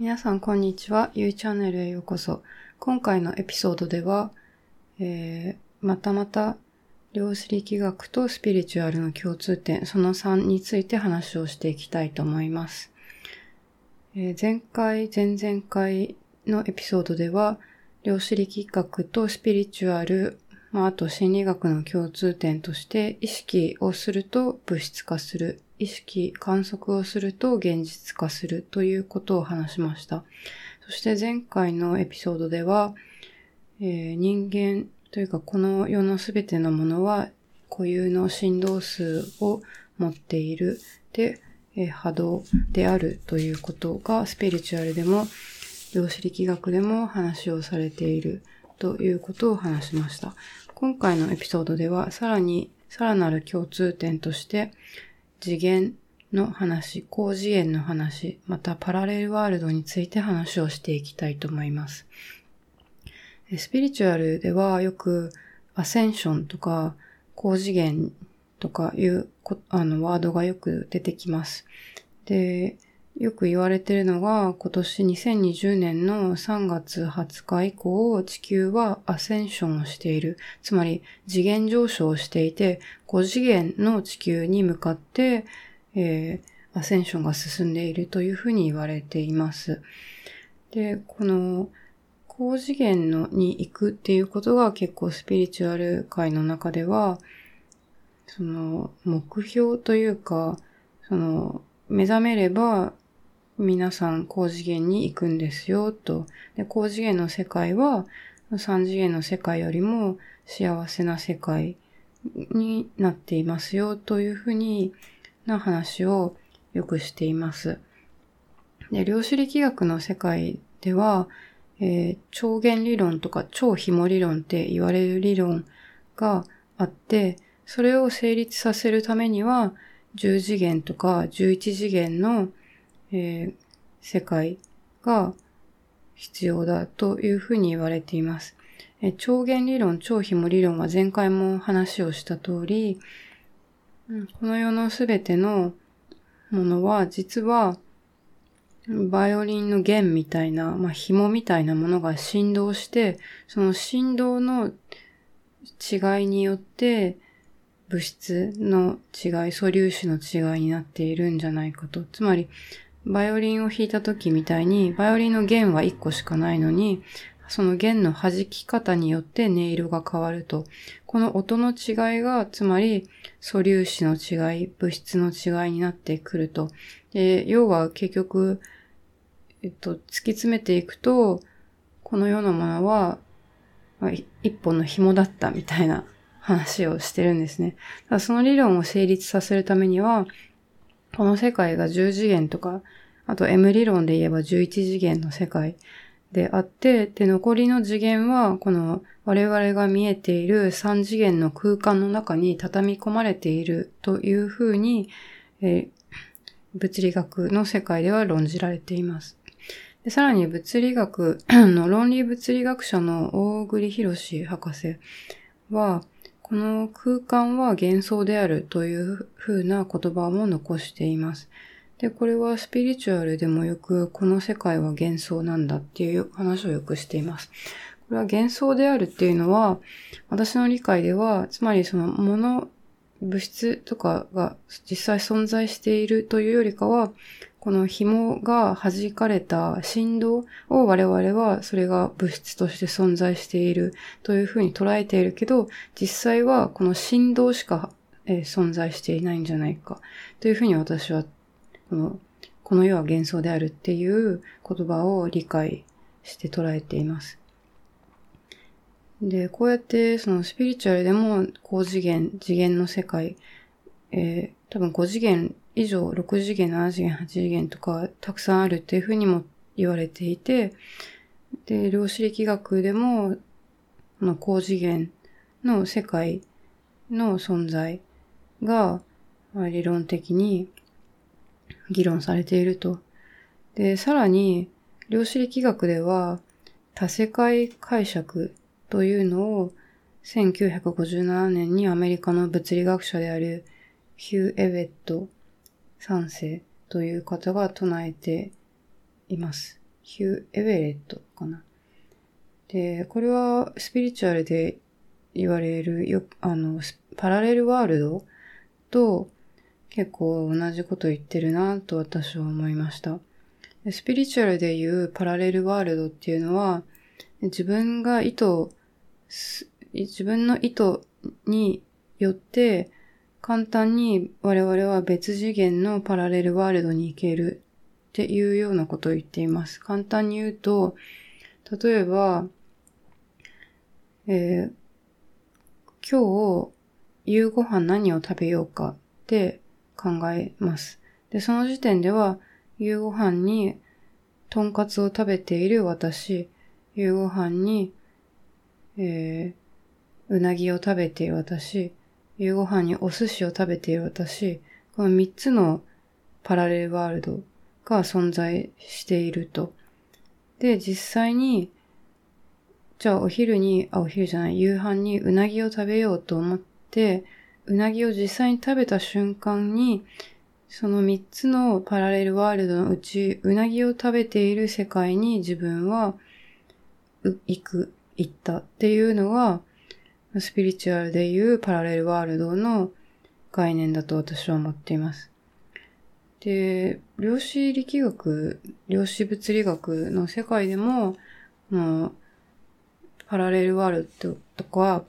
皆さんこんにちは。ゆいチャンネルへようこそ。今回のエピソードでは、えー、またまた量子力学とスピリチュアルの共通点、その3について話をしていきたいと思います。えー、前回、前々回のエピソードでは、量子力学とスピリチュアル、まあ、あと心理学の共通点として、意識をすると物質化する、意識、観測をすると現実化するということを話しました。そして前回のエピソードでは、えー、人間というかこの世のすべてのものは固有の振動数を持っている。で、えー、波動であるということがスピリチュアルでも量子力学でも話をされているということを話しました。今回のエピソードではさらにさらなる共通点として次元の話、高次元の話、またパラレルワールドについて話をしていきたいと思います。スピリチュアルではよくアセンションとか高次元とかいうあのワードがよく出てきます。で、よく言われているのが今年2020年の3月20日以降地球はアセンションをしている。つまり次元上昇をしていて5次元の地球に向かって、えー、アセンションが進んでいるというふうに言われています。で、この高次元のに行くっていうことが結構スピリチュアル界の中では、その目標というか、その目覚めれば皆さん高次元に行くんですよと。で、高次元の世界は3次元の世界よりも幸せな世界になっていますよというふうにな話をよくしています。で、量子力学の世界では、えー、超弦理論とか超紐理論って言われる理論があって、それを成立させるためには、10次元とか11次元の、えー、世界が必要だというふうに言われています。えー、超弦理論、超紐理論は前回も話をした通り、この世のすべてのものは実はバイオリンの弦みたいな、まあ、紐みたいなものが振動して、その振動の違いによって、物質の違い、素粒子の違いになっているんじゃないかと。つまり、バイオリンを弾いた時みたいに、バイオリンの弦は1個しかないのに、その弦の弾き方によって音色が変わると。この音の違いが、つまり素粒子の違い、物質の違いになってくると。で、要は結局、えっと、突き詰めていくと、このようなものは、まあ、一本の紐だったみたいな話をしてるんですね。その理論を成立させるためには、この世界が10次元とか、あと M 理論で言えば11次元の世界であって、で、残りの次元は、この我々が見えている3次元の空間の中に畳み込まれているというふうに、え、物理学の世界では論じられています。でさらに物理学の論理物理学者の大栗博士博士は、この空間は幻想であるというふうな言葉も残しています。で、これはスピリチュアルでもよくこの世界は幻想なんだっていう話をよくしています。これは幻想であるっていうのは、私の理解では、つまりそのもの、物質とかが実際存在しているというよりかは、この紐が弾かれた振動を我々はそれが物質として存在しているというふうに捉えているけど、実際はこの振動しか、え、存在していないんじゃないかというふうに私はこのこの世は幻想であるっていう言葉を理解して捉えています。で、こうやってそのスピリチュアルでも高次元、次元の世界、えー、多分5次元以上6次元、7次元、8次元とかたくさんあるっていうふうにも言われていて、で、量子力学でも、この高次元の世界の存在が理論的に議論されていると。で、さらに、量子力学では多世界解釈というのを1957年にアメリカの物理学者であるヒュー・エベット三世という方が唱えています。ヒュー・エベレットかな。で、これはスピリチュアルで言われるよ、あの、パラレルワールドと結構同じこと言ってるなと私は思いました。スピリチュアルで言うパラレルワールドっていうのは、自分が意図、自分の意図によって簡単に我々は別次元のパラレルワールドに行けるっていうようなことを言っています。簡単に言うと、例えば、えー、今日夕ご飯何を食べようかって考えます。で、その時点では、夕ご飯に、とんかつを食べている私、夕ご飯に、えー、うなぎを食べている私、夕ご飯にお寿司を食べている私、この三つのパラレルワールドが存在していると。で、実際に、じゃあお昼に、あ、お昼じゃない、夕飯にうなぎを食べようと思って、うなぎを実際に食べた瞬間に、その三つのパラレルワールドのうち、うなぎを食べている世界に自分は、行く、行ったっていうのが、スピリチュアルでいうパラレルワールドの概念だと私は思っています。で、量子力学、量子物理学の世界でも、もう、パラレルワールドとか、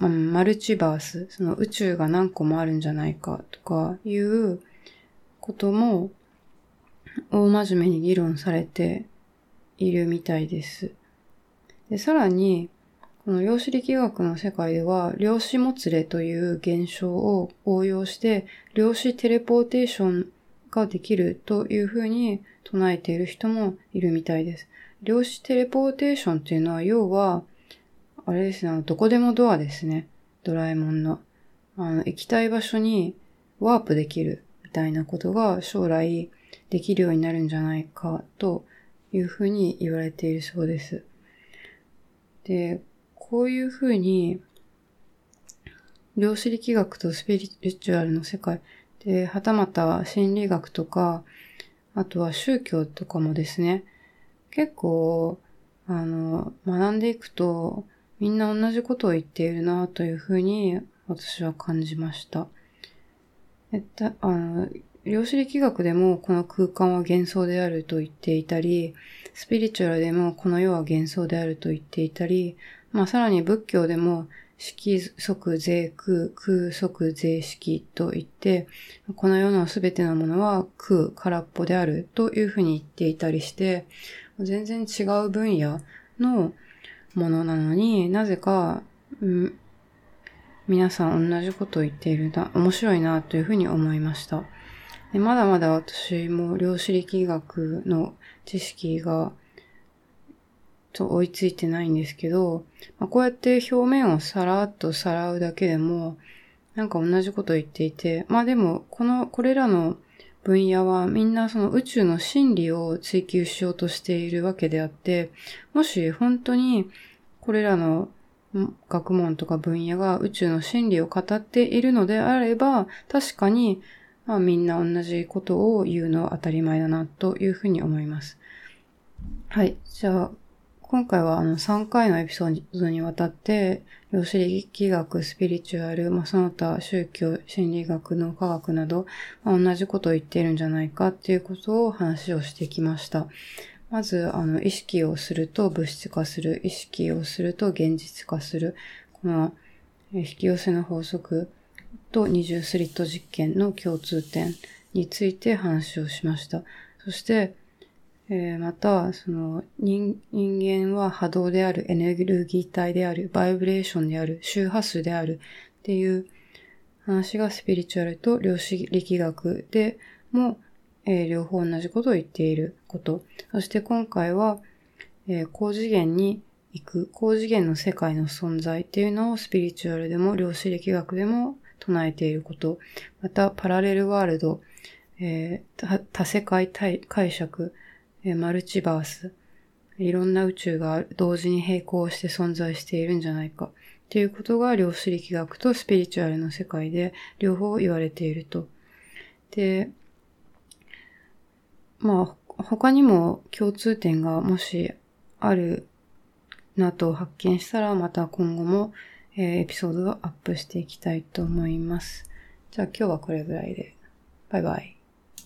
マルチバース、その宇宙が何個もあるんじゃないかとかいうことも大真面目に議論されているみたいです。で、さらに、この量子力学の世界では、量子もつれという現象を応用して、量子テレポーテーションができるというふうに唱えている人もいるみたいです。量子テレポーテーションっていうのは、要は、あれですね、どこでもドアですね。ドラえもんの。あの、行きたい場所にワープできるみたいなことが将来できるようになるんじゃないかというふうに言われているそうです。で、こういうふうに、量子力学とスピリチュアルの世界で、はたまた心理学とか、あとは宗教とかもですね、結構、あの、学んでいくと、みんな同じことを言っているなというふうに私は感じました。えっと、あの、量子力学でもこの空間は幻想であると言っていたり、スピリチュアルでもこの世は幻想であると言っていたり、まあさらに仏教でも色即税空、空即税式と言って、この世のすべてのものは空、空っぽであるというふうに言っていたりして、全然違う分野のものなのになぜか、うん、皆さん同じことを言っているな、面白いなというふうに思いました。でまだまだ私も量子力学の知識がと追いついてないんですけど、まあ、こうやって表面をさらっとさらうだけでも、なんか同じこと言っていて、まあでも、この、これらの分野はみんなその宇宙の真理を追求しようとしているわけであって、もし本当にこれらの学問とか分野が宇宙の真理を語っているのであれば、確かに、まあ、みんな同じことを言うのは当たり前だなというふうに思います。はい。じゃあ、今回はあの3回のエピソードにわたって、量子力学、スピリチュアル、まあ、その他宗教、心理学、脳科学など、まあ、同じことを言っているんじゃないかっていうことを話をしてきました。まず、あの、意識をすると物質化する、意識をすると現実化する、この、引き寄せの法則と二重スリット実験の共通点について話をしました。そして、えー、また、その人、人間は波動である、エネルギー体である、バイブレーションである、周波数であるっていう話がスピリチュアルと量子力学でも、えー、両方同じことを言っていること。そして今回は、えー、高次元に行く、高次元の世界の存在っていうのをスピリチュアルでも量子力学でも唱えていること。また、パラレルワールド、えー、多世界解釈、えマルチバース、いろんな宇宙が同時に並行して存在しているんじゃないかっていうことが量子力学とスピリチュアルの世界で両方言われていると。で、まあ、他にも共通点がもしあるなと発見したら、また今後も、え、エピソードをアップしていきたいと思います。じゃあ今日はこれぐらいで。バイバイ。